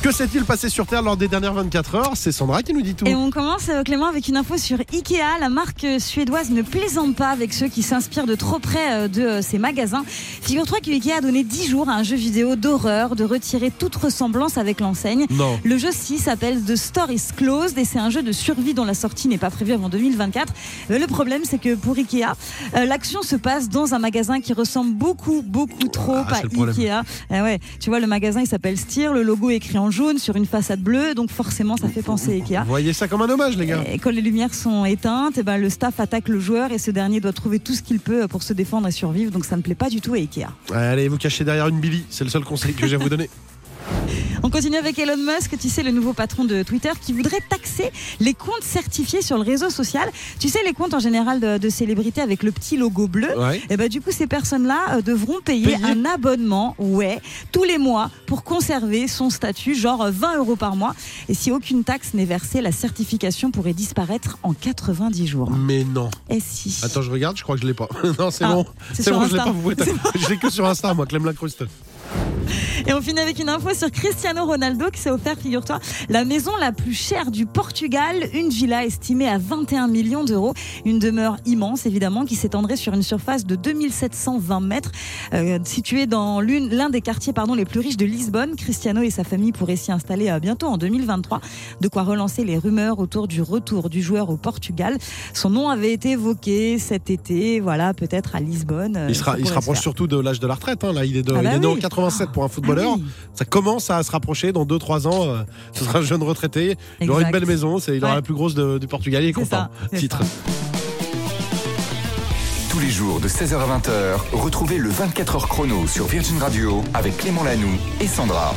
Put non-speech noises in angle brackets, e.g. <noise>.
Que s'est-il passé sur Terre lors des dernières 24 heures C'est Sandra qui nous dit tout. Et on commence, euh, Clément, avec une info sur Ikea. La marque euh, suédoise ne plaisante pas avec ceux qui s'inspirent de trop près euh, de ses magasins. Figure-toi que Ikea a donné 10 jours à un jeu vidéo d'horreur de retirer toute ressemblance avec l'enseigne. Non. Le jeu ci s'appelle The Store is Closed et c'est un jeu de survie dont la sortie n'est pas prévue avant 2024. Mais le problème, c'est que pour Ikea, euh, l'action se passe dans un magasin qui ressemble beaucoup, beaucoup trop Ah, à. Ikea. Eh ouais, tu vois, le magasin il s'appelle Steer, le logo est écrit en jaune sur une façade bleue, donc forcément ça fait penser à Ikea. Vous voyez ça comme un hommage, les gars. Et quand les lumières sont éteintes, ben, le staff attaque le joueur et ce dernier doit trouver tout ce qu'il peut pour se défendre et survivre. Donc ça ne plaît pas du tout à Ikea. Allez, vous cachez derrière une Billy, c'est le seul conseil que j'ai à vous donner. <laughs> On continue avec Elon Musk, tu sais, le nouveau patron de Twitter, qui voudrait taxer les comptes certifiés sur le réseau social. Tu sais, les comptes en général de, de célébrités avec le petit logo bleu. Ouais. Et ben, du coup, ces personnes-là euh, devront payer, Payer un abonnement, ouais, tous les mois pour conserver son statut, genre euh, 20 euros par mois. Et si aucune taxe n'est versée, la certification pourrait disparaître en 90 jours. Mais non. Et si Attends, je regarde, je crois que je l'ai pas. <laughs> non, c'est Ah, bon. c'est bon, je l'ai pas. Vous pouvez. <laughs> Je l'ai que sur Insta, moi, Clem Lacruste. Et on finit avec une info sur Cristiano Ronaldo qui s'est offert, figure-toi, la maison la plus chère du Portugal, une villa estimée à 21 millions d'euros, une demeure immense évidemment qui s'étendrait sur une surface de 2720 mètres, euh, située dans l'un des quartiers pardon, les plus riches de Lisbonne. Cristiano et sa famille pourraient s'y installer euh, bientôt en 2023, de quoi relancer les rumeurs autour du retour du joueur au Portugal. Son nom avait été évoqué cet été, voilà, peut-être à Lisbonne. euh, Il, sera, il se rapproche surtout de l'âge de la retraite. hein, Là, il est, de, Ah bah il est né en oui. 87 pour un Ah footballeur. oui. Ça commence à se rapprocher. Dans 2-3 ans, euh, ce sera un jeune retraité. Il aura une belle maison. c'est- Il aura Ouais. la plus grosse de- du Portugal. Il est content. ça, Titre. Tous les jours de 16h à 20h, retrouvez le 24 heures chrono sur Virgin Radio avec Clément Lanoux et Sandra.